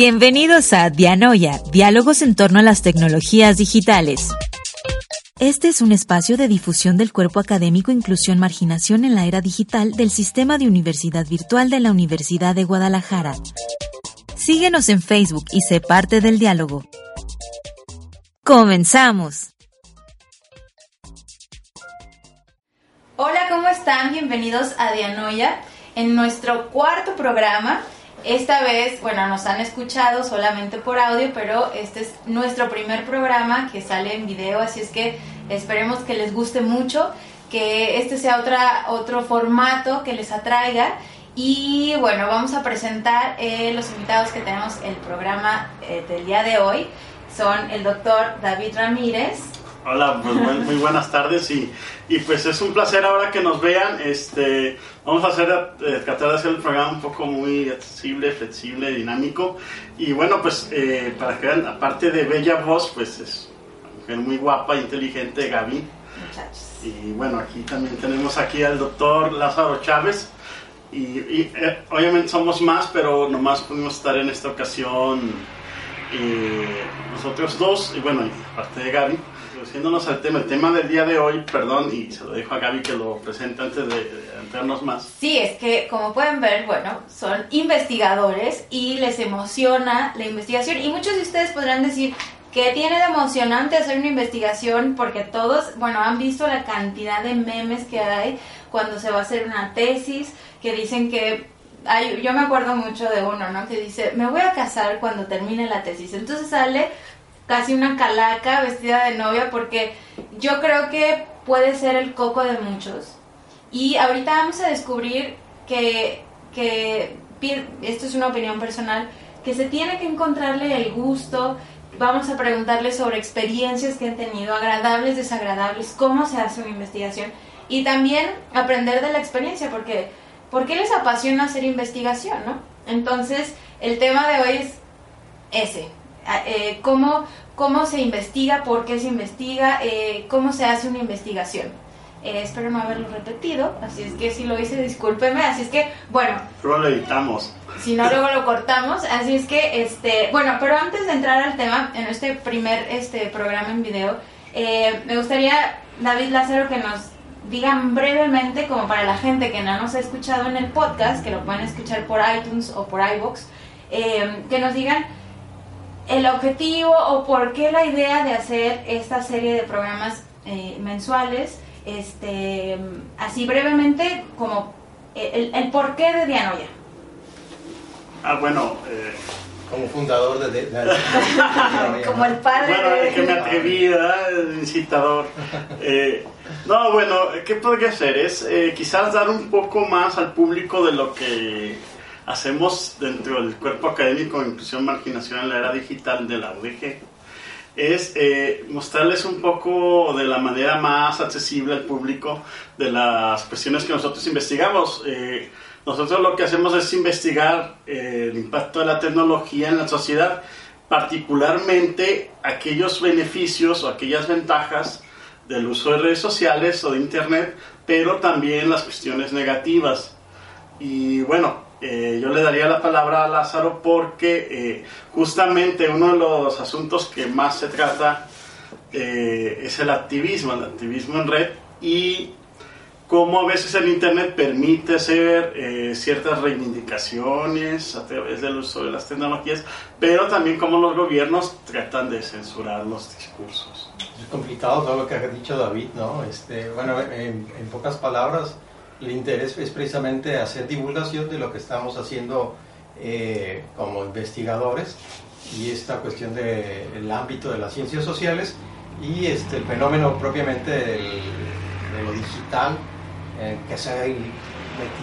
Bienvenidos a Dianoia, diálogos en torno a las tecnologías digitales. Este es un espacio de difusión del cuerpo académico Inclusión Marginación en la era digital del Sistema de Universidad Virtual de la Universidad de Guadalajara. Síguenos en Facebook y sé parte del diálogo. ¡Comenzamos! Hola, ¿cómo están? Bienvenidos a Dianoia en nuestro cuarto programa. Esta vez, bueno, nos han escuchado solamente por audio, pero este es nuestro primer programa que sale en video, así es que esperemos que les guste mucho, que este sea otra, otro formato que les atraiga. Y bueno, vamos a presentar eh, los invitados que tenemos el programa eh, del día de hoy. Son el doctor David Ramírez. Hola, pues buen- muy buenas tardes y, y pues es un placer ahora que nos vean. Este, vamos a hacer, eh, tratar de hacer el programa un poco muy accesible, flexible, dinámico. Y bueno, pues eh, para que vean, aparte de bella voz, pues es una mujer muy guapa, inteligente, Gaby. Muchachos. Y bueno, aquí también tenemos aquí al doctor Lázaro Chávez. Y, y, eh, obviamente somos más, pero nomás pudimos estar en esta ocasión eh, nosotros dos, y bueno, aparte de Gaby. Introduciéndonos al tema, el tema del día de hoy, perdón, y se lo dejo a Gaby que lo presente antes de, de más. Sí, es que como pueden ver, bueno, son investigadores y les emociona la investigación. Y muchos de ustedes podrán decir, ¿qué tiene de emocionante hacer una investigación? Porque todos, bueno, han visto la cantidad de memes que hay cuando se va a hacer una tesis, que dicen que... Hay, yo me acuerdo mucho de uno, ¿no? Que dice, me voy a casar cuando termine la tesis. Entonces sale casi una calaca vestida de novia porque yo creo que puede ser el coco de muchos. Y ahorita vamos a descubrir que, que, esto es una opinión personal, que se tiene que encontrarle el gusto. Vamos a preguntarle sobre experiencias que han tenido, agradables, desagradables, cómo se hace una investigación. Y también aprender de la experiencia, porque ¿por qué les apasiona hacer investigación? ¿no? Entonces, el tema de hoy es ese. Eh, cómo, cómo se investiga, por qué se investiga, eh, cómo se hace una investigación. Eh, espero no haberlo repetido, así es que si lo hice, discúlpeme. Así es que, bueno, Luego lo editamos. si no luego lo cortamos, así es que, este, bueno, pero antes de entrar al tema, en este primer este programa en video, eh, me gustaría, David Lázaro, que nos digan brevemente, como para la gente que no nos ha escuchado en el podcast, que lo pueden escuchar por iTunes o por iVoox, eh, que nos digan el objetivo o por qué la idea de hacer esta serie de programas eh, mensuales, este, así brevemente, como el, el porqué de Dianoia. Ah, bueno, eh, Como fundador de... de- de- de- Como el padre Bueno, de... es que me atreví, ¿verdad? El incitador. Eh, no, bueno, ¿qué podría hacer? Es eh, quizás dar un poco más al público de lo que hacemos dentro del cuerpo académico de inclusión marginación en la era digital de la UDG. Es eh, mostrarles un poco de la manera más accesible al público de las cuestiones que nosotros investigamos. Eh, nosotros lo que hacemos es investigar eh, el impacto de la tecnología en la sociedad, particularmente aquellos beneficios o aquellas ventajas del uso de redes sociales o de Internet, pero también las cuestiones negativas. Y bueno, eh, yo le daría la palabra a Lázaro porque eh, justamente uno de los asuntos que más se trata eh, es el activismo, el activismo en red y cómo a veces el Internet permite hacer eh, ciertas reivindicaciones a través del uso de las tecnologías, pero también cómo los gobiernos tratan de censurar los discursos. Es complicado todo lo que ha dicho David, ¿no? Este, bueno, en, en pocas palabras, el interés es precisamente hacer divulgación de lo que estamos haciendo eh, como investigadores y esta cuestión del ámbito de las ciencias sociales y este, el fenómeno propiamente del- de lo digital eh, que se ha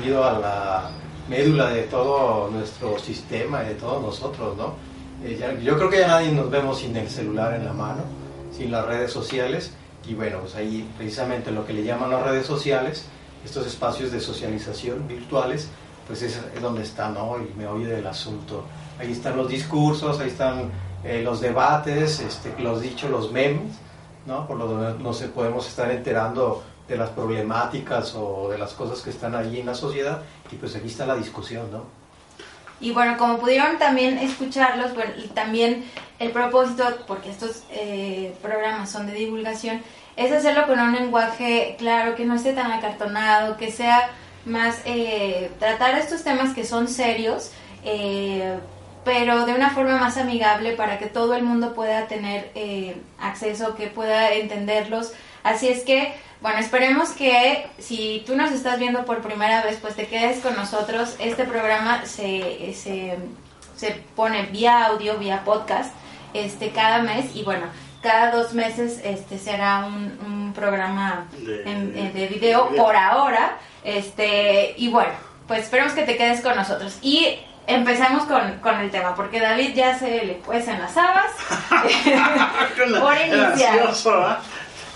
metido a la, médula de todo nuestro sistema y de todos nosotros, ¿no? Eh, yo creo que ya nadie nos vemos sin el celular en la mano, sin las redes sociales, y bueno, pues ahí precisamente lo que le llaman las redes sociales, estos espacios de socialización virtuales, pues es, donde está, ¿no? Y me oye del asunto. Ahí están los discursos, ahí están eh, los debates, este, los dichos, los memes, ¿no? Por lo que no se podemos estar enterando de las problemáticas o de las cosas que están allí en la sociedad y pues aquí está la discusión, ¿no? Y bueno, como pudieron también escucharlos, bueno, y también el propósito, porque estos eh, programas son de divulgación, es hacerlo con un lenguaje claro, que no esté tan acartonado, que sea más eh, tratar estos temas que son serios, eh, pero de una forma más amigable para que todo el mundo pueda tener acceso, que pueda entenderlos. Así es que bueno, esperemos que si tú nos estás viendo por primera vez, pues te quedes con nosotros. Este programa se, se, pone vía audio, vía podcast, este, cada mes y bueno, cada dos meses este será un, programa de, de, video por ahora. Este, y bueno, pues esperemos que te quedes con nosotros. Y empecemos con, con, el tema, porque David ya se le en las habas. por iniciar.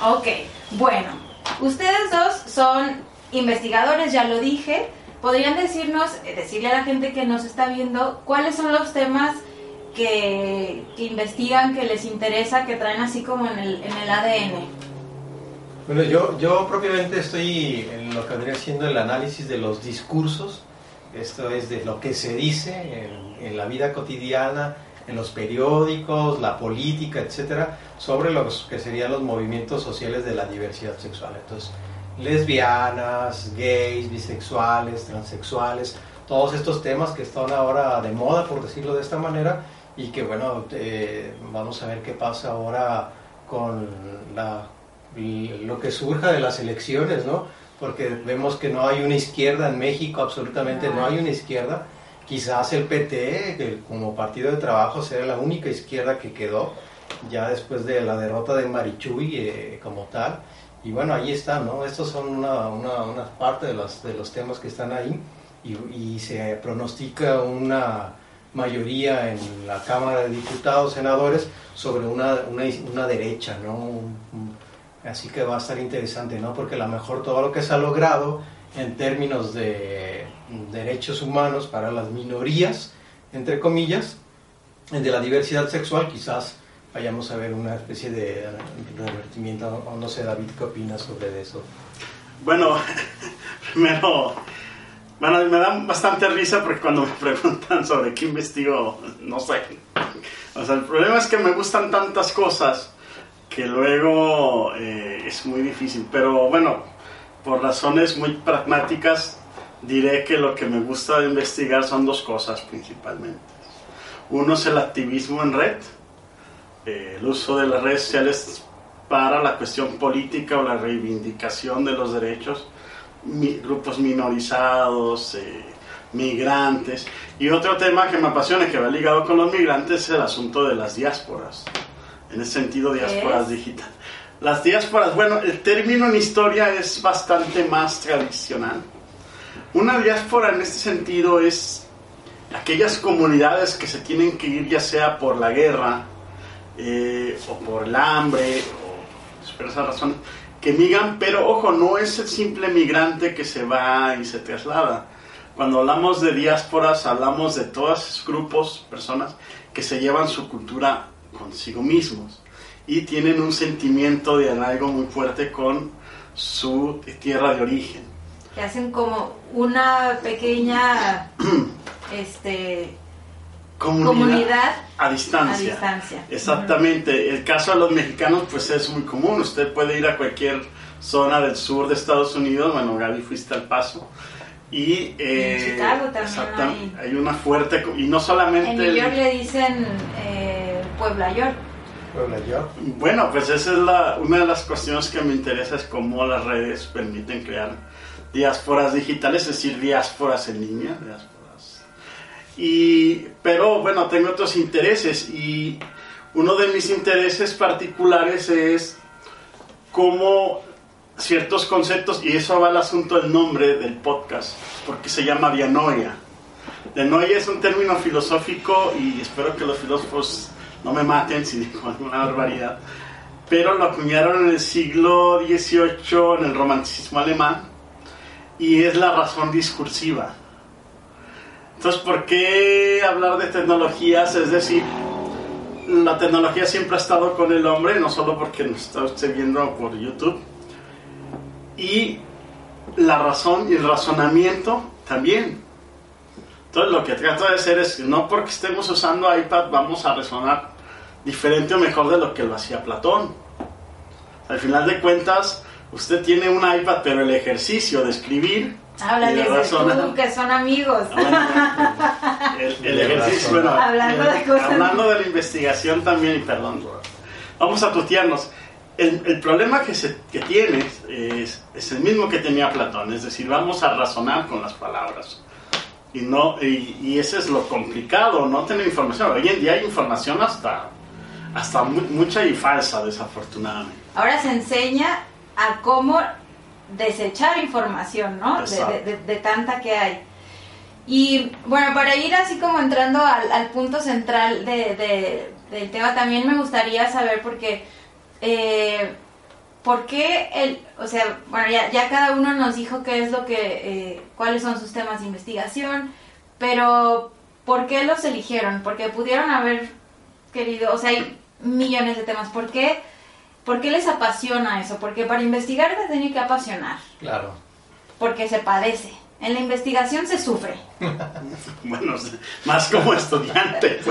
Ok, bueno. Ustedes dos son investigadores, ya lo dije. ¿Podrían decirnos, eh, decirle a la gente que nos está viendo, cuáles son los temas que, investigan, que les interesa, que traen así como en el, ADN? Bueno, yo, yo propiamente estoy en lo que vendría siendo el análisis de los discursos, esto es de lo que se dice en la vida cotidiana, en los periódicos, la política, etcétera, sobre los que serían los movimientos sociales de la diversidad sexual. Entonces, lesbianas, gays, bisexuales, transexuales, todos estos temas que están ahora de moda, por decirlo de esta manera, y que bueno, eh, vamos a ver qué pasa ahora con la, lo que surja de las elecciones, ¿no? Porque vemos que no hay una izquierda en México, absolutamente no hay una izquierda Quizás el PT, que como partido de trabajo, sea la única izquierda que quedó ya después de la derrota de Marichuy eh, como tal. Y bueno, ahí está, ¿no? Estos son una, una, parte de los, de los temas que están ahí y, se pronostica una mayoría en la Cámara de Diputados, senadores, sobre una, una, una derecha, ¿no? Así que va a estar interesante, ¿no? Porque a lo mejor todo lo que se ha logrado en términos de derechos humanos para las minorías, entre comillas, de la diversidad sexual, quizás vayamos a ver una especie de revertimiento, no sé, David, ¿qué opinas sobre eso? Bueno, primero, bueno, me da bastante risa porque cuando me preguntan sobre qué investigo, no sé. O sea, el problema es que me gustan tantas cosas que luego eh, es muy difícil. Pero bueno, por razones muy pragmáticas, diré que lo que me gusta de investigar son dos cosas principalmente. Uno es el activismo en red, eh, el uso de las redes sociales para la cuestión política o la reivindicación de los derechos, grupos minorizados, eh, migrantes. Y otro tema que me apasiona, que va ligado con los migrantes, es el asunto de las diásporas. En ese sentido, diásporas digitales. Las diásporas, bueno, el término en historia es bastante más tradicional una diáspora en este sentido es aquellas comunidades que se tienen que ir ya sea por la guerra eh, o por el hambre o por esas razones que migran, pero ojo, no es el simple migrante que se va y se traslada. Cuando hablamos de diásporas, hablamos de todos esos grupos, personas que se llevan su cultura consigo mismos y tienen un sentimiento de algo muy fuerte con su tierra de origen que hacen como una pequeña este comunidad, a, distancia. Exactamente. El caso de los mexicanos pues es muy común. Usted puede ir a cualquier zona del sur de Estados Unidos. Bueno, Gaby fuiste al paso. Y eh, en Chicago también hay. hay. una fuerte... Y no solamente... En New York le dicen eh, Puebla York. Puebla York. Bueno, pues esa es la, una de las cuestiones que me interesa es cómo las redes permiten crear diásporas digitales, es decir, diásporas en línea, diásporas. Y, pero bueno, tengo otros intereses y uno de mis intereses particulares es cómo ciertos conceptos y eso va al asunto del nombre del podcast, porque se llama dianoia. Dianoia es un término filosófico y espero que los filósofos no me maten si digo alguna barbaridad, pero lo acuñaron en el siglo XVIII en el romanticismo alemán y es la razón discursiva. Entonces, ¿por qué hablar de tecnologías? Es decir, la tecnología siempre ha estado con el hombre, no solo porque nos está usted viendo por YouTube, y la razón y el razonamiento también. Entonces lo que trato de hacer es no porque estemos usando iPad vamos a razonar diferente o mejor de lo que lo hacía Platón. Al final de cuentas, usted tiene un iPad, pero el ejercicio de escribir... Háblale de tú, que son amigos. Ah, el, ejercicio, bueno, hablando, de cosas... hablando de la investigación también, y perdón, vamos a tutearnos el, problema que, se, que tienes es, es, el mismo que tenía Platón, es decir, vamos a razonar con las palabras. Y, no, y, y ese es lo complicado, no tener información. Hoy en día hay información hasta, hasta mucha y falsa, desafortunadamente. Ahora se enseña a cómo desechar información, ¿no? De, de, tanta que hay. Y bueno, para ir así como entrando al, al punto central de, del tema, también me gustaría saber, porque eh, ¿por qué el, o sea, bueno, ya, ya, cada uno nos dijo qué es lo que, eh, cuáles son sus temas de investigación, pero ¿por qué los eligieron? Porque pudieron haber querido, o sea, hay millones de temas, ¿por qué, ¿por qué les apasiona eso? Porque para investigar te tiene que apasionar. Claro. Porque se padece. En la investigación se sufre. bueno, más como estudiante.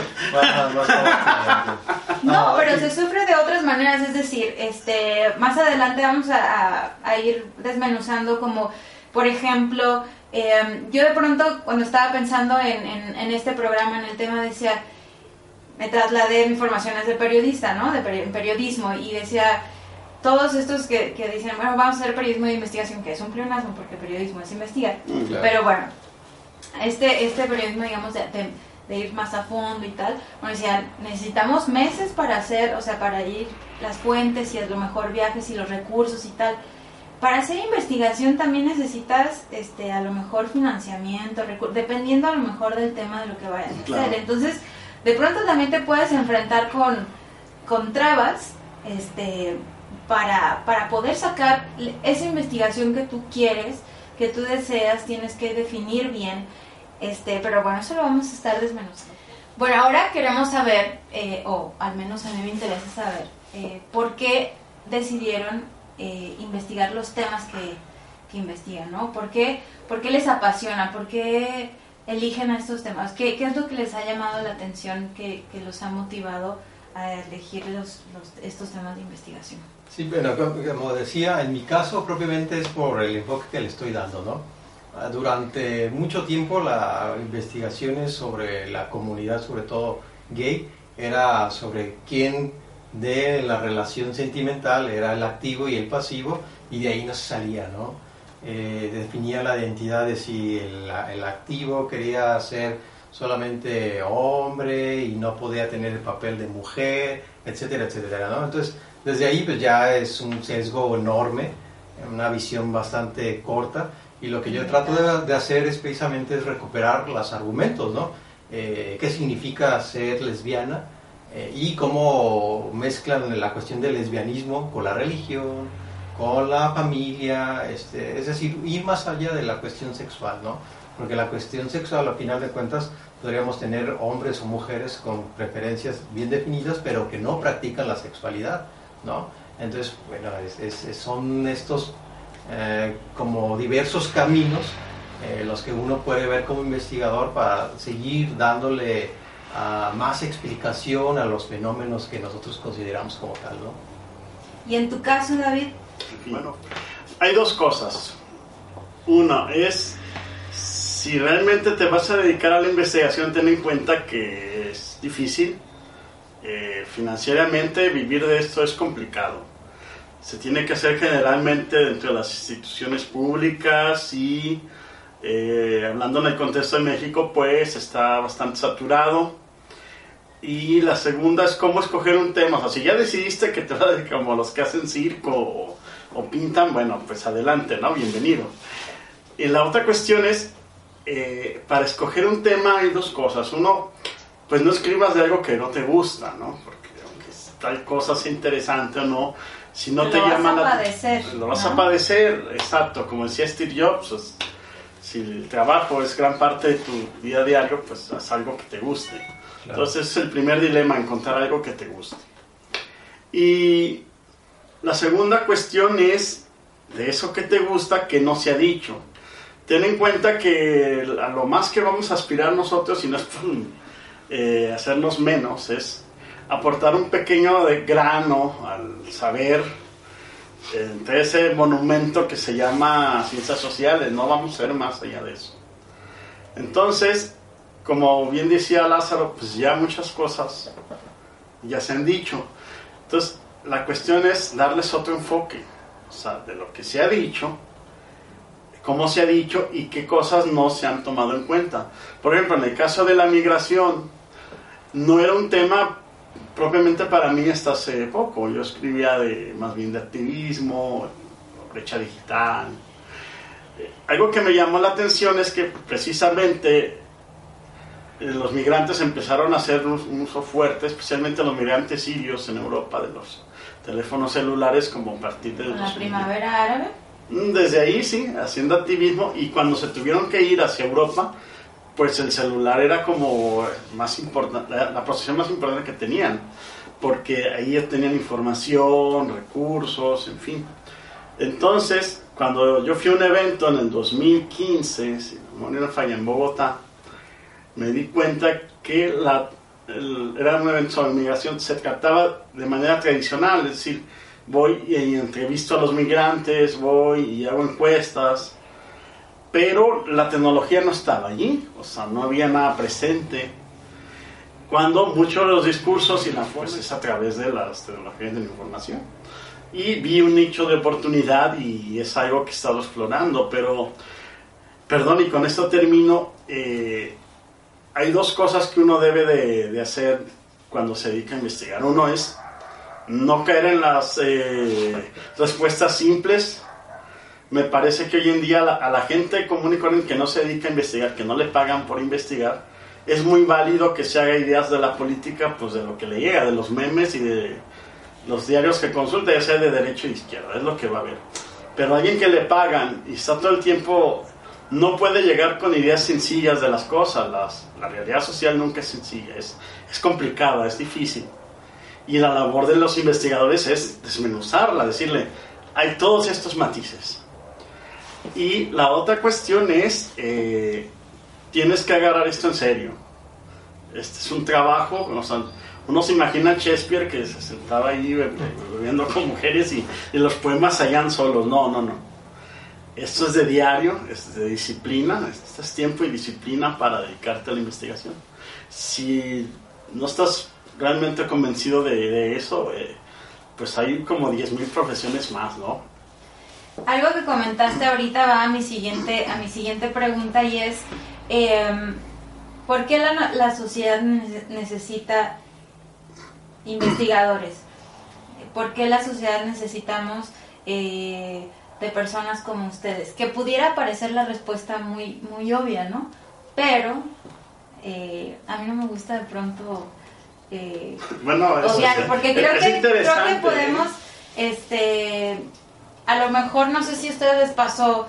no, pero se sufre de otras maneras, es decir, este, más adelante vamos a, ir desmenuzando como, por ejemplo, em, yo de pronto cuando estaba pensando en, en, este programa, en el tema, decía, me trasladé mi formación de periodista, ¿no? De periodismo, y decía, todos estos que, que, dicen, bueno, vamos a hacer periodismo de investigación, que es un pleonasmo porque periodismo es investigar. Mm, Pero bueno, este, este periodismo, digamos, de, de, ir más a fondo y tal, bueno, decían, necesitamos meses para hacer, o sea, para ir las fuentes y a lo mejor viajes y los recursos y tal. Para hacer investigación también necesitas, este, a lo mejor financiamiento, dependiendo a lo mejor del tema de lo que vayas a hacer. Entonces, de pronto también te puedes enfrentar con, con trabas, este, para, para poder sacar esa investigación que tú quieres, que tú deseas, tienes que definir bien. Este, pero bueno, eso lo vamos a estar desmenuzando. Bueno, ahora queremos saber, eh, o al menos a mí me interesa saber, eh, por qué decidieron eh, investigar los temas que, que investigan, ¿no? ¿Por qué, ¿Por qué, les apasiona? ¿Por qué eligen a estos temas? ¿Qué, ¿Qué, es lo que les ha llamado la atención, que, que los ha motivado a elegir los, estos temas de investigación? Sí, bueno, como decía, en mi caso propiamente es por el enfoque que le estoy dando, ¿no? Ah, durante mucho tiempo las investigaciones sobre la comunidad, sobre todo gay, era sobre quién de la relación sentimental era el activo y el pasivo, y de ahí no se salía, ¿no? Eh, definía la identidad de si el, el, activo quería ser solamente hombre y no podía tener el papel de mujer, etcétera, etcétera, ¿no? Entonces, desde ahí pues ya es un sesgo enorme, una visión bastante corta y lo que yo trato de, hacer es precisamente es recuperar los argumentos, ¿no? Eh, ¿Qué significa ser lesbiana? Eh, y cómo mezclan la cuestión del lesbianismo con la religión, con la familia, este, es decir, ir más allá de la cuestión sexual, ¿no? Porque la cuestión sexual, al final de cuentas, podríamos tener hombres o mujeres con preferencias bien definidas, pero que no practican la sexualidad. ¿no? Entonces, bueno, son estos eh, como diversos caminos eh, los que uno puede ver como investigador para seguir dándole ah, más explicación a los fenómenos que nosotros consideramos como tal, ¿no? ¿Y en tu caso, David? Bueno, hay dos cosas. Una es, si realmente te vas a dedicar a la investigación, ten en cuenta que es difícil, eh, financieramente vivir de esto es complicado. Se tiene que hacer generalmente dentro de las instituciones públicas y eh, hablando en el contexto de México, pues está bastante saturado. Y la segunda es cómo escoger un tema. O sea, si ya decidiste que te vas a dedicar como los que hacen circo o, o pintan, bueno, pues adelante, ¿no? Bienvenido. Y la otra cuestión es, eh, para escoger un tema hay dos cosas. Uno, pues no escribas de algo que no te gusta, ¿no? Porque aunque tal cosa sea interesante o no, si no Lo te vas llama a la padecer, lo vas ¿no? a padecer, exacto, como decía Steve Jobs, pues, si el trabajo es gran parte de tu día diario, pues haz algo que te guste. Entonces es el primer dilema, encontrar algo que te guste. Y la segunda cuestión es de eso que te gusta que no se ha dicho. Ten en cuenta que a lo más que vamos a aspirar nosotros, y no es eh, hacernos menos, es aportar un pequeño de grano al saber entre ese monumento que se llama ciencias sociales, no vamos a ver más allá de eso. Entonces, como bien decía Lázaro, pues ya muchas cosas ya se han dicho. Entonces, la cuestión es darles otro enfoque, o sea, de lo que se ha dicho, cómo se ha dicho y qué cosas no se han tomado en cuenta. Por ejemplo, en el caso de la migración, no era un tema propiamente para mí hasta hace poco. Yo escribía de, más bien de activismo, brecha digital. Eh, Algo que me llamó la atención es que precisamente eh, los migrantes empezaron a hacer un, un uso fuerte, especialmente los migrantes sirios en Europa, de los teléfonos celulares como a partir de la 2000. primavera árabe. Mm, Desde ahí sí, haciendo activismo y cuando se tuvieron que ir hacia Europa, pues el celular era como más importante, la, la posesión más importante que tenían, porque ahí tenían información, recursos, en fin. Entonces, cuando yo fui a un evento en el 2015, si no me falla en Bogotá, me di cuenta que la, el- era un evento sobre migración, se trataba de manera tradicional, es decir, voy y entrevisto a los migrantes, voy y hago encuestas, pero la tecnología no estaba allí, o sea, no había nada presente. Cuando muchos de los discursos y la fuerza es a través de las tecnologías de la información. Y vi un nicho de oportunidad y es algo que he estado explorando, pero, perdón, y con esto termino, eh, hay dos cosas que uno debe de, de hacer cuando se dedica a investigar. Uno es no caer en las eh, respuestas simples. Me parece que hoy en día la- a la gente común y corriente que no se dedica a investigar, que no le pagan por investigar, es muy válido que se haga ideas de la política, pues de lo que le llega, de los memes y de los diarios que consulta, ya sea de derecha de izquierda, es lo que va a haber. Pero alguien que le pagan y está todo el tiempo, no puede llegar con ideas sencillas de las cosas. La realidad social nunca es sencilla, es, es complicada, es difícil. Y la labor de los investigadores es desmenuzarla, decirle, hay todos estos matices. Y la otra cuestión es, eh, tienes que agarrar esto en serio. Este es un trabajo, uno se imagina a Shakespeare que se sentaba ahí be- bebiendo con mujeres y, y los poemas salían solos. No, no, no. Esto es de diario, es de disciplina, esto es tiempo y disciplina para dedicarte a la investigación. Si no estás realmente convencido de, eso, eh, pues hay como 10.000 profesiones más, ¿no? Algo que comentaste ahorita va a mi siguiente, a mi siguiente pregunta y es, em, ¿por qué la, sociedad nece- necesita investigadores? ¿Por qué la sociedad necesitamos eh, de personas como ustedes? Que pudiera parecer la respuesta muy, muy obvia, ¿no? Pero eh, a mí no me gusta de pronto... eh, Bueno, eso obviar, es- porque creo es que, creo que ¿eh? podemos, este, a lo mejor, no sé si a ustedes les pasó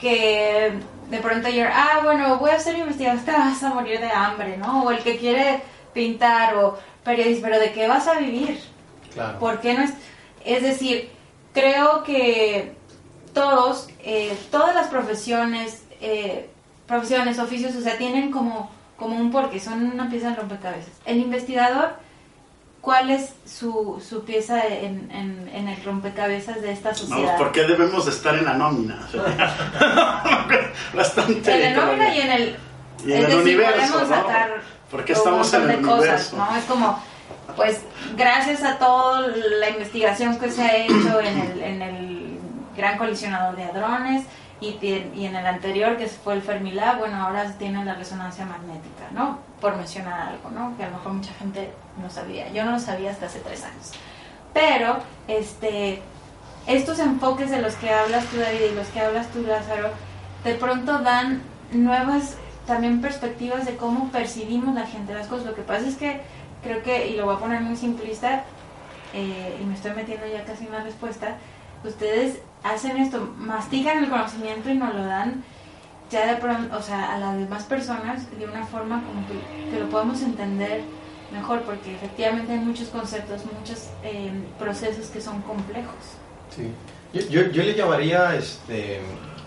que de pronto yo, ah, bueno, voy a hacer investigación, te vas a morir de hambre, ¿no? O el que quiere pintar o periodista, pero ¿de qué vas a vivir? Claro. ¿Por qué no es? Es decir, creo que todos, eh, todas las profesiones, eh, profesiones, oficios, o sea, tienen como, como un porqué, son una pieza de rompecabezas. El investigador, ¿cuál es su, su pieza en, en, en el rompecabezas de esta sociedad? Vamos, ¿por qué debemos de estar en la nómina? Bastante. en el nómina y en el, Y en el decir, universo, podemos ¿no? Porque estamos en el de cosas, universo. ¿no? Es como, pues, gracias a toda la investigación que se ha hecho en el, en el Gran Colisionador de Hadrones y, en el anterior, que fue el Fermilab, bueno, ahora tiene la resonancia magnética, ¿no? Por mencionar algo, ¿no? Que a lo mejor mucha gente no sabía. Yo no lo sabía hasta hace tres años. Pero, este, estos enfoques de los que hablas tú, David, y los que hablas tú, Lázaro, de pronto dan nuevas también perspectivas de cómo percibimos la gente las cosas. Lo que pasa es que creo que, y lo voy a poner muy simplista, eh, y me estoy metiendo ya casi en la respuesta, ustedes hacen esto, mastican el conocimiento y nos lo dan ya de pronto, o sea, a las demás personas de una forma como que, lo podamos entender mejor, porque efectivamente hay muchos conceptos, muchos eh, procesos que son complejos. Sí, yo, yo, le llamaría este,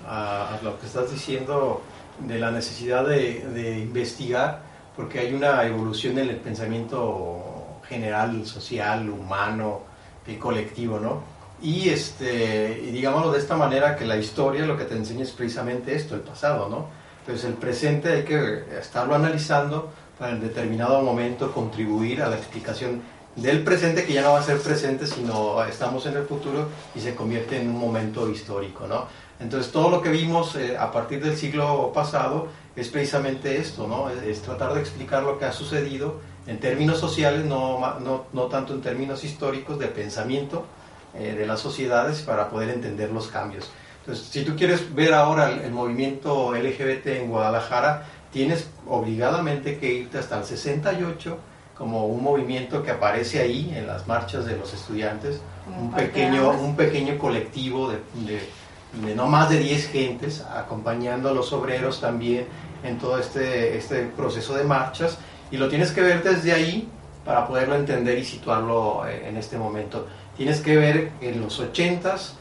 a, a, lo que estás diciendo de la necesidad de, de, investigar, porque hay una evolución en el pensamiento general, social, humano colectivo, ¿no? Y, este, y digámoslo de esta manera, que la historia lo que te enseña es precisamente esto, el pasado, ¿no? Entonces el presente hay que estarlo analizando para en determinado momento contribuir a la explicación del presente, que ya no va a ser presente, sino estamos en el futuro y se convierte en un momento histórico, ¿no? Entonces todo lo que vimos eh, a partir del siglo pasado es precisamente esto, ¿no? Es, es, tratar de explicar lo que ha sucedido en términos sociales, no, no, no tanto en términos históricos de pensamiento, eh, de las sociedades para poder entender los cambios. Entonces, si tú quieres ver ahora el, el, movimiento LGBT en Guadalajara, tienes obligadamente que irte hasta el 68 como un movimiento que aparece ahí en las marchas de los estudiantes, un pequeño, un pequeño colectivo de, de, de, no más de 10 gentes acompañando a los obreros también en todo este, este proceso de marchas y lo tienes que ver desde ahí para poderlo entender y situarlo eh, en este momento tienes que ver en los 80s,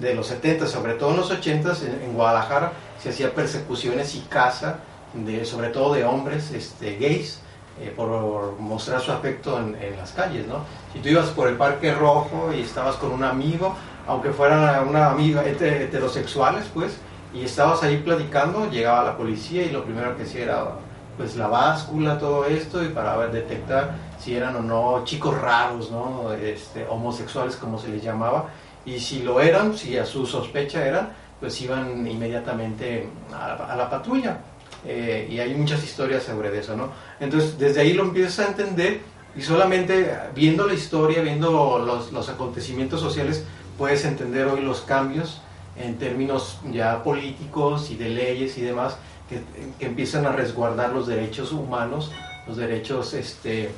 de los 70, sobre todo en los 80s, en, en Guadalajara se hacía persecuciones y caza, de, sobre todo de hombres este, gays, eh, por mostrar su afecto en, las calles, ¿no? Si tú ibas por el Parque Rojo y estabas con un amigo, aunque fuera una amiga heterosexuales, pues, y estabas ahí platicando, llegaba la policía y lo primero que hacía era pues la báscula, todo esto, y para detectar si eran o no chicos raros, ¿no? Este, homosexuales como se les llamaba, y si lo eran, si a su sospecha eran, pues iban inmediatamente a la, a la patrulla. Eh, y hay muchas historias sobre eso, ¿no? Entonces, desde ahí lo empiezas a entender y solamente viendo la historia, viendo los, los acontecimientos sociales, puedes entender hoy los cambios en términos ya políticos y de leyes y demás que, que, empiezan a resguardar los derechos humanos, los derechos este,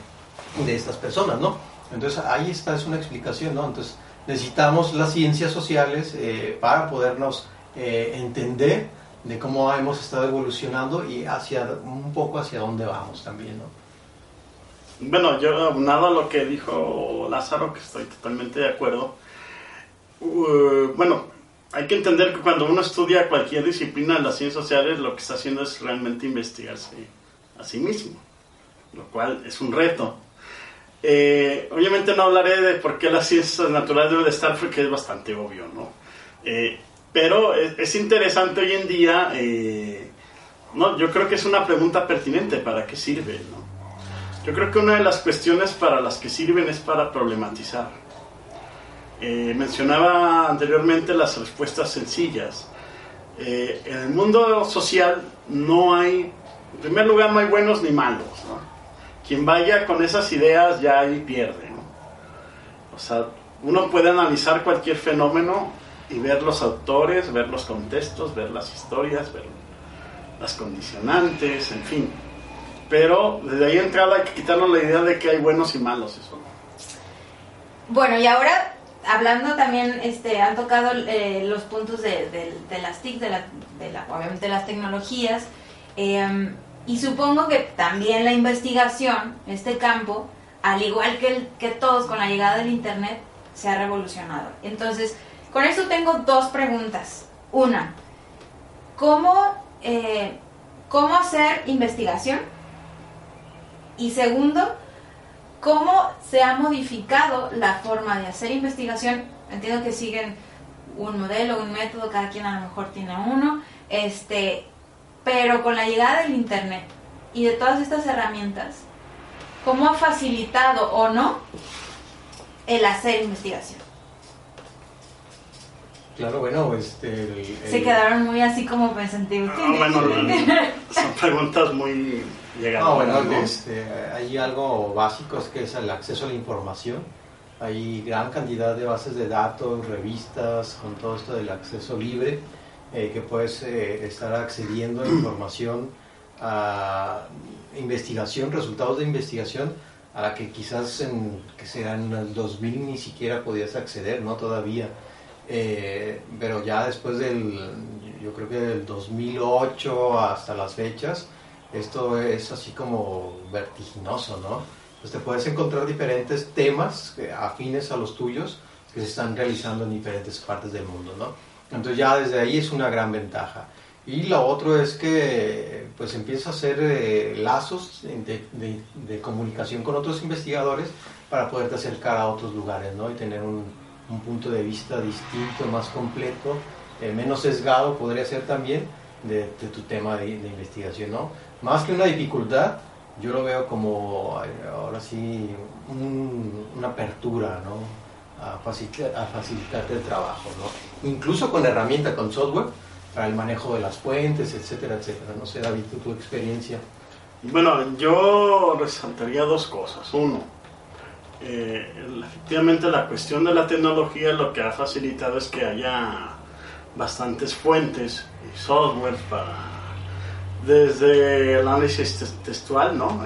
de estas personas, ¿no? Entonces ahí está, es una explicación, ¿no? Entonces necesitamos las ciencias sociales eh, para podernos eh, entender de cómo hemos estado evolucionando y hacia un poco hacia dónde vamos también, ¿no? Bueno, yo nada a lo que dijo Lázaro, que estoy totalmente de acuerdo. Uh, bueno, hay que entender que cuando uno estudia cualquier disciplina de las ciencias sociales, lo que está haciendo es realmente investigarse a sí mismo, lo cual es un reto. Eh, obviamente no hablaré de por qué las ciencias naturales deben de estar, porque es bastante obvio, ¿no? Eh, pero es, es, interesante hoy en día, eh, no, yo creo que es una pregunta pertinente, ¿para qué sirve? ¿no? Yo creo que una de las cuestiones para las que sirven es para problematizar. Eh, mencionaba anteriormente las respuestas sencillas. En el mundo social no hay, en primer lugar, no hay buenos ni malos. ¿no? Quien vaya con esas ideas ya ahí pierde. ¿no? O sea, uno puede analizar cualquier fenómeno y ver los autores, ver los contextos, ver las historias, ver las condicionantes, en fin. Pero desde ahí entrada hay quitarnos la idea de que hay buenos y malos. Eso. Bueno, y ahora hablando también, este, han tocado eh, los puntos de, de, de, las TIC, de, la, de la, obviamente las tecnologías, eh, y supongo que también la investigación, este campo, al igual que, el, que todos con la llegada del Internet, se ha revolucionado. Entonces, con eso tengo dos preguntas. Una, ¿cómo, eh, ¿cómo hacer investigación? Y segundo, cómo se ha modificado la forma de hacer investigación. Entiendo que siguen un modelo, un método, cada quien a lo mejor tiene uno, este, pero con la llegada del Internet y de todas estas herramientas, ¿cómo ha facilitado o no el hacer investigación? Claro, bueno, este... El, el... Se quedaron muy así como pensantivos. Ah, bueno, son preguntas muy llegadoras. No, bueno, ¿no? este, hay algo básico, es que es el acceso a la información. hay gran cantidad de bases de datos, revistas, con todo esto del acceso libre, eh, que puedes eh, estar accediendo a información, a investigación, resultados de investigación, a la que quizás en, que será en el 2000 ni siquiera podías acceder, ¿no? Todavía. Eh, pero ya después del, yo creo que del 2008 hasta las fechas, esto es así como vertiginoso, ¿no? Pues te puedes encontrar diferentes temas afines a los tuyos que se están realizando en diferentes partes del mundo, ¿no? Entonces ya desde ahí es una gran ventaja. Y lo otro es que pues empieza a hacer eh, lazos de, de, comunicación con otros investigadores para poderte acercar a otros lugares, ¿no? Y tener un, un punto de vista distinto, más completo, eh, menos sesgado podría ser también de, de tu tema de, investigación, ¿no? Más que una dificultad, yo lo veo como ahora sí una apertura, ¿no? A, facilitar, a facilitarte el trabajo, ¿no? Incluso con herramienta, con software, para el manejo de las fuentes, etcétera, etcétera. No sé, David, tu, tu experiencia. Bueno, yo resaltaría dos cosas. Uno, eh, efectivamente la cuestión de la tecnología lo que ha facilitado es que haya bastantes fuentes y software para desde el análisis textual, ¿no?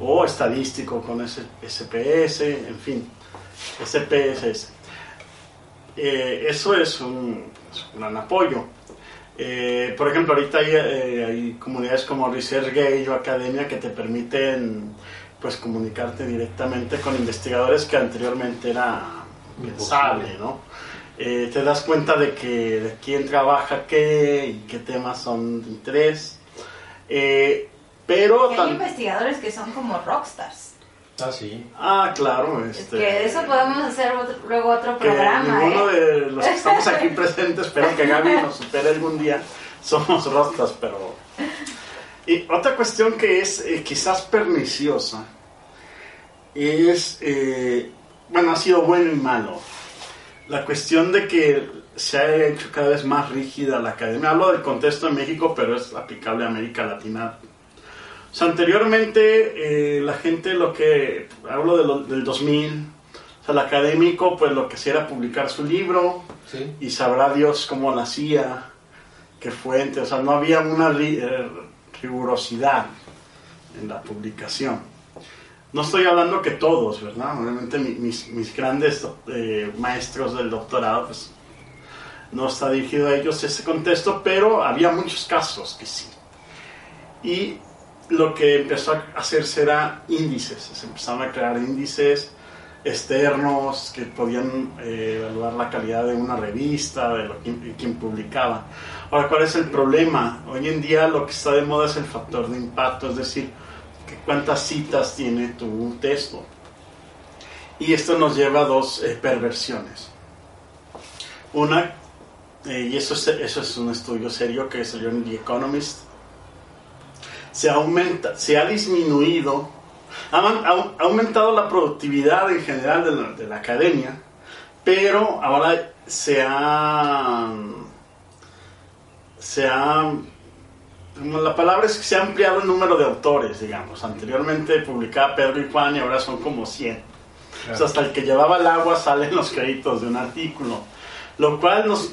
o estadístico con SPS, en fin, SPSS. Eh, eso es un, gran apoyo. Eh, por ejemplo, ahorita hay, eh, hay, comunidades como ResearchGate o Academia que te permiten pues comunicarte directamente con investigadores que anteriormente era impensable, ¿no? te das cuenta de que de quién trabaja qué y qué temas son de interés eh, pero hay investigadores que son como rockstars. Ah, sí. Ah, claro. Este, que de eso podemos hacer luego otro programa. Ninguno ¿eh? de los que estamos aquí presentes, espero que Gaby nos supere algún día, somos rockstars, pero... Y otra cuestión que es eh, quizás perniciosa es, bueno, ha sido bueno y malo. La cuestión de que se ha hecho cada vez más rígida la academia. Hablo del contexto de México, pero es aplicable a América Latina. O sea, anteriormente eh, la gente lo que, hablo del 2000, o sea, el académico pues lo que hacía era publicar su libro y sabrá Dios cómo lo hacía, qué fuente, o sea, no había una eh, rigurosidad en la publicación. No estoy hablando que todos, ¿verdad? Obviamente mis, mis grandes eh, maestros del doctorado pues no está dirigido a ellos ese contexto, pero había muchos casos que sí. Y lo que empezó a hacerse era índices, se empezaron a crear índices externos que podían eh, evaluar la calidad de una revista, de, lo que, quien publicaba. Ahora, ¿cuál es el problema? Hoy en día lo que está de moda es el factor de impacto, es decir, cuántas citas tiene tu texto. Y esto nos lleva a dos eh, perversiones. Una eh, y eso es, eso es un estudio serio que salió en The Economist, se, aumenta, se ha disminuido, ha, aumentado la productividad en general de la, de la, academia, pero ahora se ha, se ha, la palabra es que se ha ampliado el número de autores, digamos. Anteriormente publicaba Pedro y Juan y ahora son como 100. hasta el que llevaba el agua salen los créditos de un artículo. Lo cual nos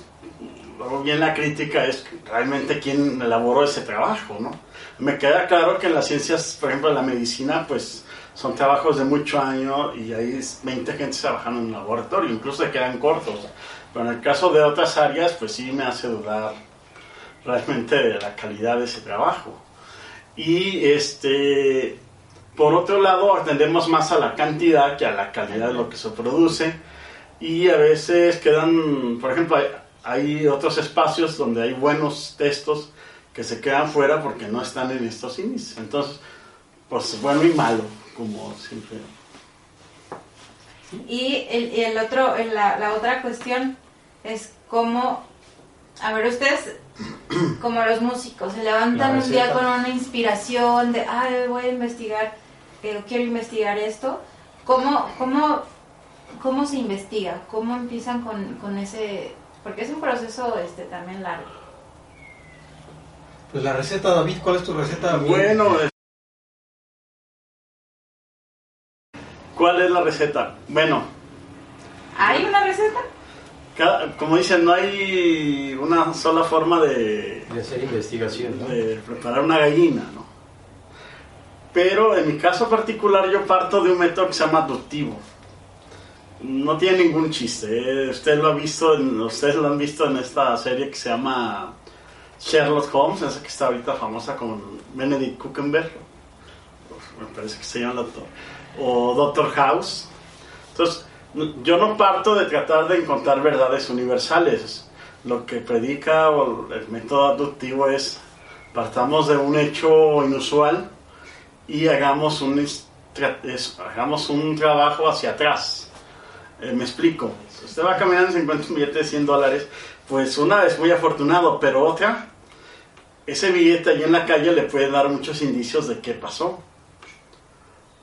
bien la crítica es realmente quién elaboró ese trabajo, ¿no? Me queda claro que en las ciencias, por ejemplo, la medicina, pues son trabajos de mucho año y hay 20 gente trabajando en un laboratorio, incluso se quedan cortos. Pero en el caso de otras áreas, pues sí me hace dudar realmente de la calidad de ese trabajo. Y este, por otro lado, atendemos más a la cantidad que a la calidad de lo que se produce. Y a veces quedan, por ejemplo, hay otros espacios donde hay buenos textos que se quedan fuera porque no están en estos índices. Entonces, pues bueno y malo, como siempre. Y el, otro, la, la, otra cuestión es cómo, a ver, ustedes, como los músicos, se levantan un día con una inspiración de, ay, voy a investigar, pero quiero investigar esto. ¿Cómo, cómo, cómo se investiga? ¿Cómo empiezan con, con ese porque es un proceso este, también largo. Pues la receta, David, ¿cuál es tu receta? Bueno, ¿cuál es la receta? Bueno, ¿Hay una receta? como dicen, no hay una sola forma de, de hacer investigación, ¿no? de preparar una gallina, ¿no? Pero en mi caso particular yo parto de un método que se llama aductivo. No tiene ningún chiste. ¿eh? Usted lo ha visto, ustedes lo han visto en esta serie que se llama Sherlock Holmes, esa que está ahorita famosa con Benedict Kuchenberg, me parece que se llama el doctor, o Doctor House. Entonces, yo no parto de tratar de encontrar verdades universales. Lo que predica el método aductivo es partamos de un hecho inusual y hagamos un, hagamos un trabajo hacia atrás. Eh, me explico. usted va caminando y se encuentra un billete de 100 dólares, pues una vez muy afortunado, pero otra, ese billete allí en la calle le puede dar muchos indicios de qué pasó.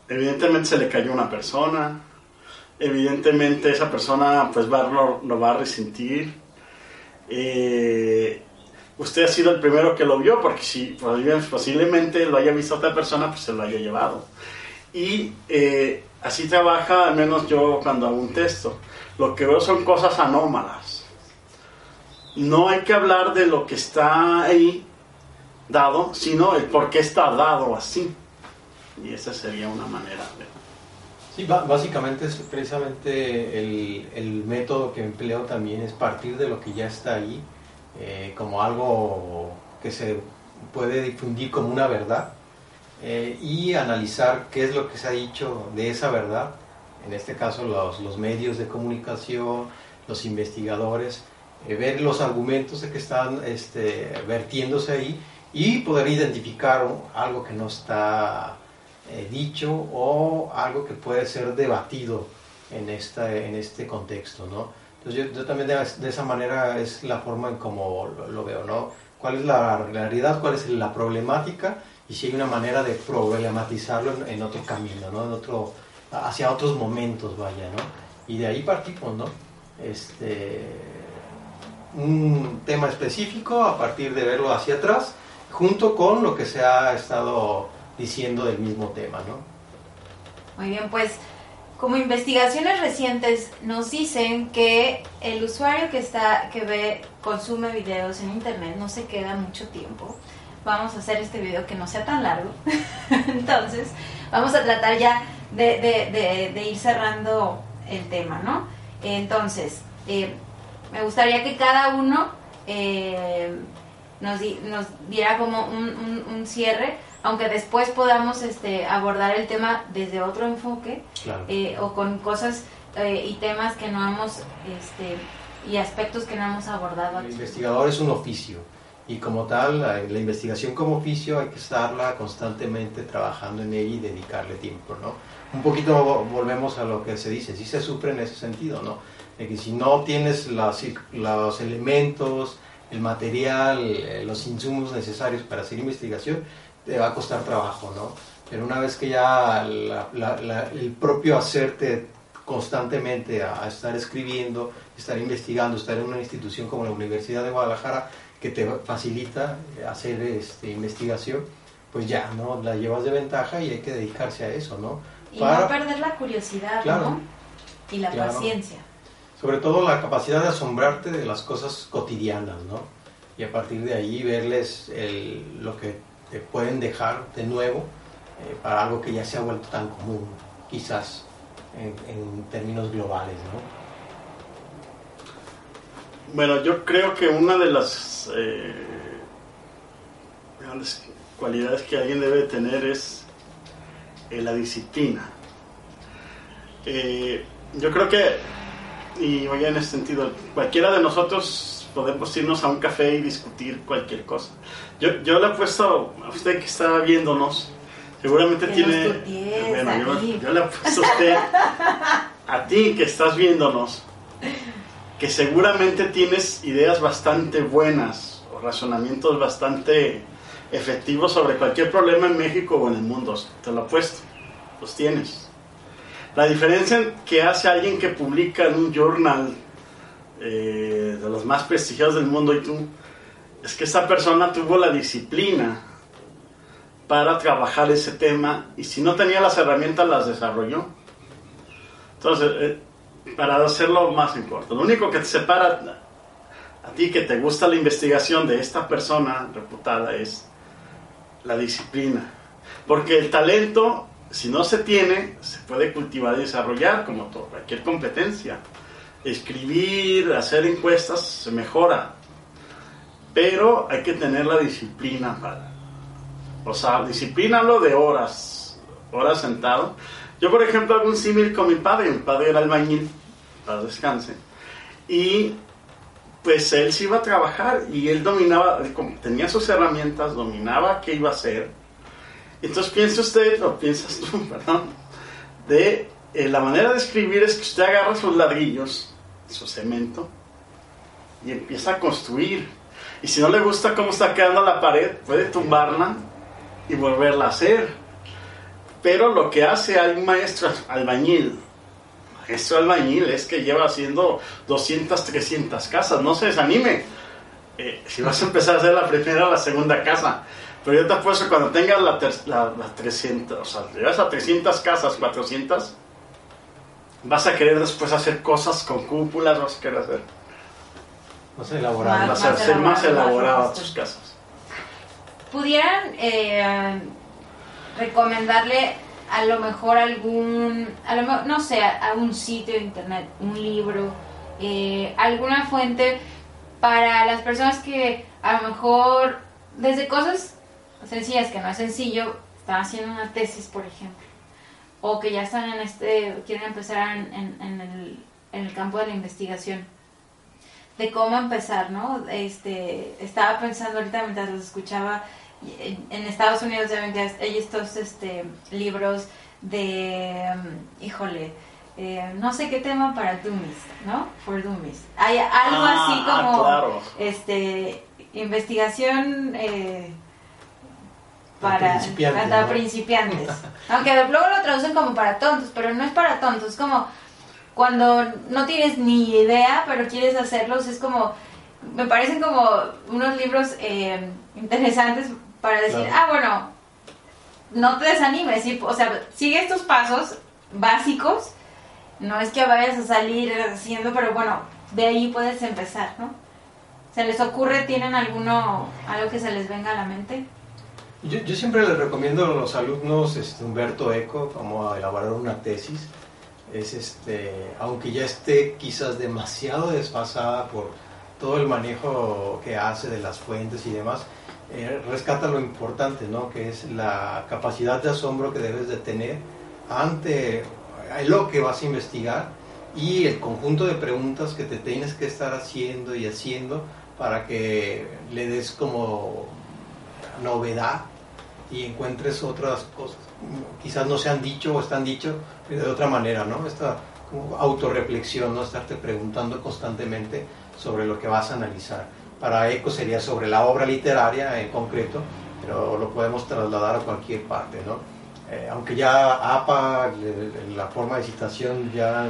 Evidentemente se le cayó una persona, evidentemente esa persona pues va, lo, va a resentir. Eh, usted ha sido el primero que lo vio, porque si posiblemente lo haya visto otra persona, pues se lo haya llevado. Y eh, así trabaja, al menos yo cuando hago un texto. Lo que veo son cosas anómalas. No hay que hablar de lo que está ahí dado, sino el por qué está dado así. Y esa sería una manera. Sí, básicamente es precisamente el, el, método que empleo también es partir de lo que ya está ahí, eh, como algo que se puede difundir como una verdad, eh, y analizar qué es lo que se ha dicho de esa verdad, en este caso los, los medios de comunicación, los investigadores, eh, ver los argumentos de que están este, vertiéndose ahí y poder identificar algo que no está eh, dicho o algo que puede ser debatido en, esta, en este contexto, ¿no? Entonces yo, también de, esa manera es la forma en como lo, veo, ¿no? ¿Cuál es la realidad? ¿Cuál es la problemática? Y si hay una manera de problematizarlo en, otro camino, ¿no? En otro, hacia otros momentos, vaya, ¿no? Y de ahí partimos, ¿no? Este, un tema específico a partir de verlo hacia atrás, junto con lo que se ha estado diciendo del mismo tema, ¿no? Muy bien, pues como investigaciones recientes nos dicen que el usuario que está que ve consume videos en internet no se queda mucho tiempo. Vamos a hacer este video que no sea tan largo. Entonces, vamos a tratar ya de, ir cerrando el tema, ¿no? Entonces, eh, me gustaría que cada uno eh, nos, nos, diera como un, un cierre aunque después podamos este, abordar el tema desde otro enfoque eh, o con cosas eh, y temas que no hemos este, y aspectos que no hemos abordado. El investigador es un oficio y como tal, la, investigación como oficio hay que estarla constantemente trabajando en ella y dedicarle tiempo, ¿no? Un poquito volvemos a lo que se dice, sí se sufre en ese sentido, ¿no? De que si no tienes los, los elementos, el material, eh, los insumos necesarios para hacer investigación, te va a costar trabajo, ¿no? Pero una vez que ya el propio hacerte constantemente a, estar escribiendo, estar investigando, estar en una institución como la Universidad de Guadalajara, que te facilita hacer este, investigación, pues ya, ¿no? La llevas de ventaja y hay que dedicarse a eso, ¿no? Y no perder la curiosidad, ¿no? Y la paciencia. Sobre todo la capacidad de asombrarte de las cosas cotidianas, ¿no? Y a partir de ahí verles lo que te pueden dejar de nuevo eh, para algo que ya se ha vuelto tan común, quizás en, términos globales, ¿no? Bueno, yo creo que una de las eh, grandes cualidades que alguien debe tener es eh, la disciplina. yo creo que, y oye, en ese sentido, cualquiera de nosotros podemos irnos a un café y discutir cualquier cosa. Yo, yo le he puesto a usted que está viéndonos, seguramente tiene... Bueno, yo, le he puesto a usted, a ti que estás viéndonos, que seguramente tienes ideas bastante buenas o razonamientos bastante efectivos sobre cualquier problema en México o en el mundo. Te lo he puesto, los tienes. La diferencia que hace alguien que publica en un journal eh, de los más prestigiosos del mundo y tú, es que esa persona tuvo la disciplina para trabajar ese tema y si no tenía las herramientas las desarrolló. Entonces, eh, para hacerlo más en lo único que te separa a ti que te gusta la investigación de esta persona reputada es la disciplina. Porque el talento, si no se tiene, se puede cultivar y desarrollar como todo, cualquier competencia. Escribir, hacer encuestas, se mejora. Pero hay que tener la disciplina para... O sea, disciplínalo de horas, horas sentado. Yo, por ejemplo, hago un símil con mi padre. Mi padre era albañil, para descanse. Y pues él se iba a trabajar y él dominaba, tenía sus herramientas, dominaba qué iba a hacer. Entonces piensa usted, o piensas tú, perdón, de eh, la manera de escribir es que usted agarra sus ladrillos, su cemento, y empieza a construir. Y si no le gusta cómo está quedando la pared, puede tumbarla y volverla a hacer. Pero lo que hace un maestro albañil maestro albañil es que lleva haciendo 200, 300 casas, no se desanime. Eh, si vas a empezar a hacer la primera o la segunda casa, pero yo te apuesto que cuando tengas la, la, 300, o sea, llegas a 300 casas, 400, vas a querer después hacer cosas con cúpulas, vas a querer hacer más elaboradas, vas a hacer más elaboradas tus casas. ¿Pudieran eh, recomendarle a lo mejor algún, a lo no sé, a un sitio de internet, un libro, eh, alguna fuente para las personas que a lo mejor desde cosas sencillas que no es sencillo, están haciendo una tesis, por ejemplo, o que ya están en este, quieren empezar en, en, el, en el campo de la investigación de cómo empezar, ¿no? Este, estaba pensando ahorita mientras los escuchaba, en Estados Unidos ya hay estos este, libros de, um, híjole, eh, no sé qué tema para Dummies, ¿no? For Dummies. Hay algo ah, así como este investigación eh, para principiantes, principiantes. Aunque luego lo traducen como para tontos, pero no es para tontos, es como cuando no tienes ni idea, pero quieres hacerlos, es como, me parecen como unos libros eh, interesantes para decir, ah, bueno, no te desanimes, o sea, sigue estos pasos básicos, no es que vayas a salir haciendo, pero bueno, de ahí puedes empezar, ¿no? ¿Se les ocurre, tienen alguno, algo que se les venga a la mente? Yo, yo siempre les recomiendo a los alumnos este, Humberto Eco, como elaborar una tesis. Es este, aunque ya esté quizás demasiado desfasada por todo el manejo que hace de las fuentes y demás, eh, rescata lo importante, ¿no? que es la capacidad de asombro que debes de tener ante lo que vas a investigar y el conjunto de preguntas que te tienes que estar haciendo y haciendo para que le des como novedad y encuentres otras cosas. Quizás no se han dicho o están dicho de otra manera, ¿no? Esta como autorreflexión, ¿no? Estarte preguntando constantemente sobre lo que vas a analizar para ECO sería sobre la obra literaria en concreto, pero lo podemos trasladar a cualquier parte, ¿no? Eh, aunque ya APA, la forma de citación ya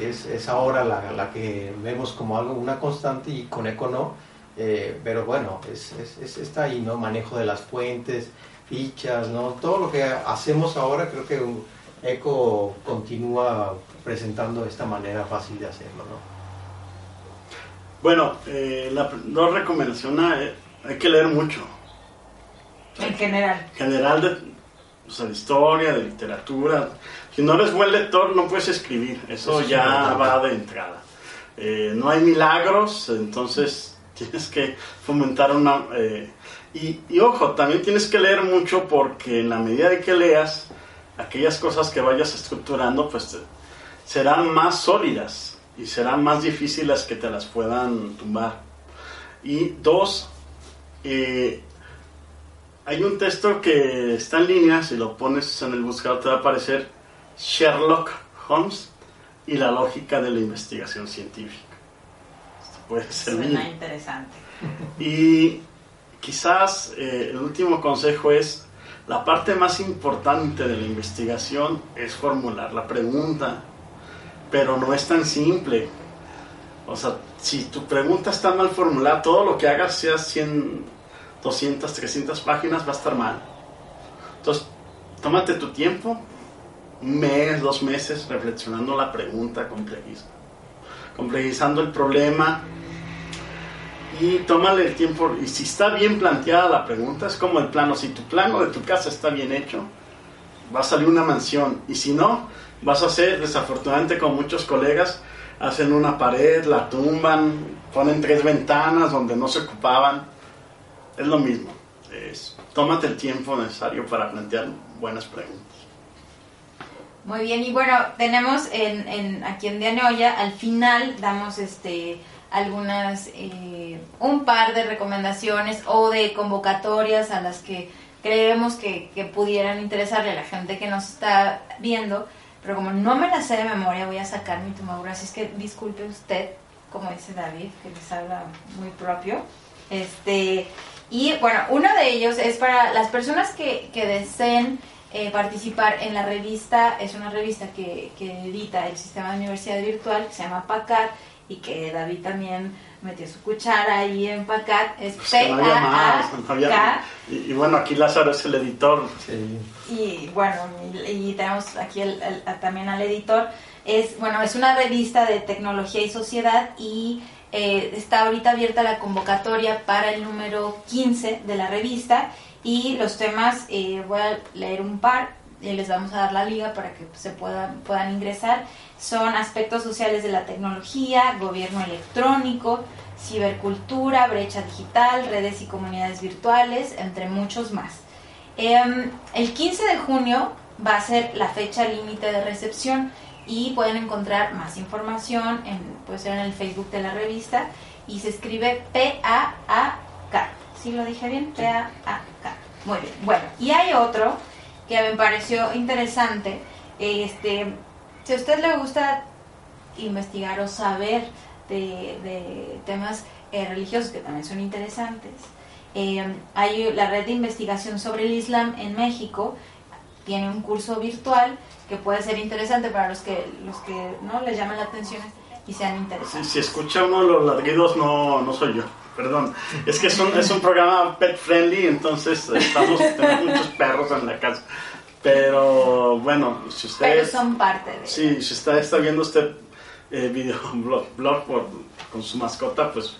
es, es ahora la, la, que vemos como algo, una constante y con ECO no, eh, pero bueno, es, es, está ahí, ¿no? Manejo de las fuentes, fichas, ¿no? Todo lo que hacemos ahora creo que ECO continúa presentando esta manera fácil de hacerlo, ¿no? Bueno, eh, la dos recomendación eh, hay que leer mucho. En general. En general de, de historia, de literatura. Si no eres buen lector, no puedes escribir. Eso, ya va de entrada. Eh, no hay milagros, entonces tienes que fomentar una... Eh, y, ojo, también tienes que leer mucho porque en la medida de que leas, aquellas cosas que vayas estructurando, pues serán más sólidas y serán más difíciles que te las puedan tumbar. Y dos, eh, hay un texto que está en línea, si lo pones en el buscador te va a aparecer Sherlock Holmes y la lógica de la investigación científica. Puede ser Suena interesante. Y quizás eh, el último consejo es, la parte más importante de la investigación es formular la pregunta pero no es tan simple. O sea, si tu pregunta está mal formulada, todo lo que hagas, sea 100, 200, 300 páginas, va a estar mal. Entonces, tómate tu tiempo, un mes, dos meses reflexionando la pregunta, complejizando el problema y tómale el tiempo. Y si está bien planteada la pregunta, es como el plano. Si tu plano de tu casa está bien hecho, va a salir una mansión. Y si no, vas a hacer, desafortunadamente, con muchos colegas, hacen una pared, la tumban, ponen tres ventanas donde no se ocupaban. Es lo mismo. Es, tómate el tiempo necesario para plantear buenas preguntas. Muy bien, y bueno, tenemos en, en aquí en Dianoya, al final damos este algunas, eh, un par de recomendaciones o de convocatorias a las que creemos que, pudieran interesarle a la gente que nos está viendo, pero como no me la sé de memoria, voy a sacar mi tumadura, así es que disculpe usted, como dice David, que les habla muy propio. Este, y bueno, uno de ellos es para las personas que deseen eh, participar en la revista, es una revista que, que edita el sistema de universidad virtual, que se llama PACAR, y que David también metió su cuchara ahí en PACAT, es pues p a k y, bueno, aquí Lázaro es el editor. Y bueno, y, tenemos aquí también al editor. Es, bueno, es una revista de tecnología y sociedad y eh, está ahorita abierta la convocatoria para el número 15 de la revista y los temas, eh, voy a leer un par, y les vamos a dar la liga para que se puedan, puedan ingresar son aspectos sociales de la tecnología, gobierno electrónico, cibercultura, brecha digital, redes y comunidades virtuales, entre muchos más. Em, el 15 de junio va a ser la fecha límite de recepción y pueden encontrar más información en, puede ser en el Facebook de la revista y se escribe P-A-A-K. ¿Sí lo dije bien? P-A-A-K. Muy bien. Bueno, y hay otro que me pareció interesante. Este, si a usted le gusta investigar o saber de, temas eh, religiosos que también son interesantes, eh, hay la red de investigación sobre el Islam en México, tiene un curso virtual que puede ser interesante para los que los que no les llaman la atención y sean interesantes. Si, escucha uno de los ladridos, no, no soy yo. Perdón, es que es un, es un programa pet friendly, entonces estamos, tenemos muchos perros en la casa. Pero bueno, si usted... Pero son parte de... Sí, si usted está viendo este eh, video blog, con su mascota, pues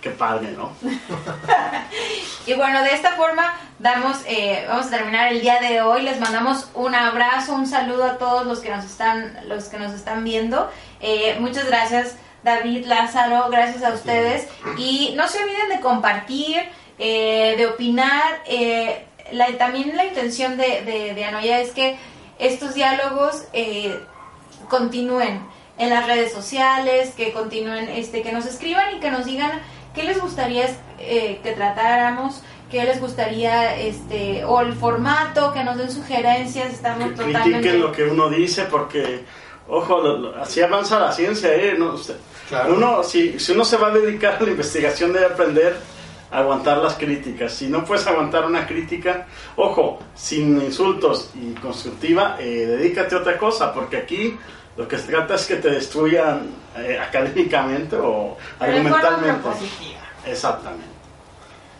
qué padre, ¿no? y bueno, de esta forma damos, eh, vamos a terminar el día de hoy. Les mandamos un abrazo, un saludo a todos los que nos están, los que nos están viendo. Eh, muchas gracias. David, Lázaro, gracias a ustedes. Y no se olviden de compartir, de opinar también la intención de, de, Anoya es que estos diálogos eh, continúen en las redes sociales, que continúen, este, que nos escriban y que nos digan qué les gustaría eh, que tratáramos, qué les gustaría, este, o el formato, que nos den sugerencias, estamos que Critiquen lo que uno dice porque, ojo, así avanza la ciencia, ¿eh? uno, si, si uno se va a dedicar a la investigación debe aprender aguantar las críticas. Si no puedes aguantar una crítica, ojo, sin insultos y constructiva, eh, dedícate a otra cosa, porque aquí lo que se trata es que te destruyan eh, académicamente o argumentalmente. Exactamente.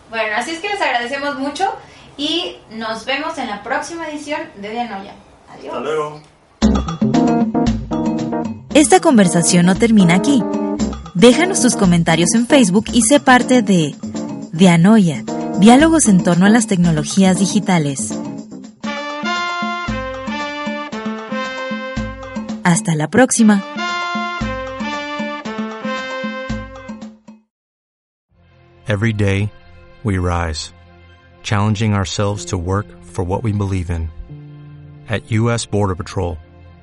Bueno, así es que les agradecemos mucho y nos vemos en la próxima edición de Dianoya. Adiós. Hasta luego. Esta conversación no termina aquí. Déjanos tus comentarios en Facebook y sé parte de Dianoia, diálogos en torno a las tecnologías digitales. Hasta la próxima. Every day, we rise, challenging ourselves to work for what we believe in. At U.S. Border Patrol,